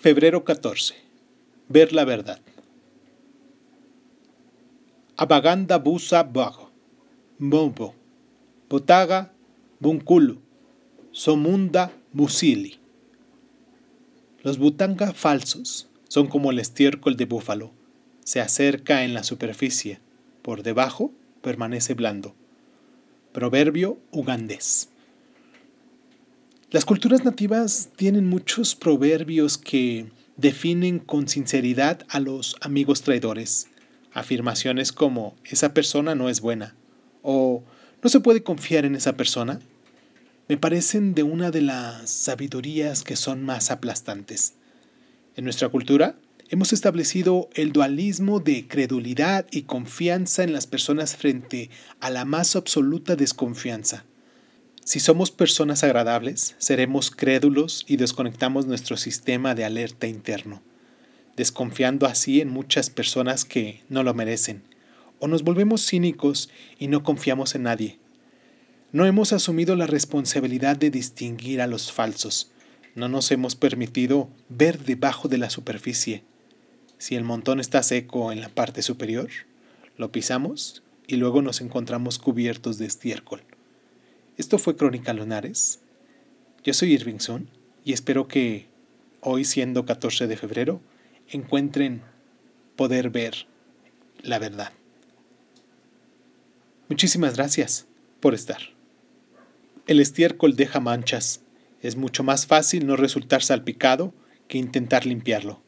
Febrero 14. Ver la verdad. Abaganda busa bago. Mombo. Botaga bunkulu. Somunda musili. Los butanga falsos son como el estiércol de búfalo. Se acerca en la superficie. Por debajo permanece blando. Proverbio ugandés. Las culturas nativas tienen muchos proverbios que definen con sinceridad a los amigos traidores. Afirmaciones como esa persona no es buena o no se puede confiar en esa persona me parecen de una de las sabidurías que son más aplastantes. En nuestra cultura hemos establecido el dualismo de credulidad y confianza en las personas frente a la más absoluta desconfianza. Si somos personas agradables, seremos crédulos y desconectamos nuestro sistema de alerta interno, desconfiando así en muchas personas que no lo merecen, o nos volvemos cínicos y no confiamos en nadie. No hemos asumido la responsabilidad de distinguir a los falsos, no nos hemos permitido ver debajo de la superficie. Si el montón está seco en la parte superior, lo pisamos y luego nos encontramos cubiertos de estiércol. Esto fue Crónica Lunares. Yo soy Irvingson y espero que hoy, siendo 14 de febrero, encuentren poder ver la verdad. Muchísimas gracias por estar. El estiércol deja manchas. Es mucho más fácil no resultar salpicado que intentar limpiarlo.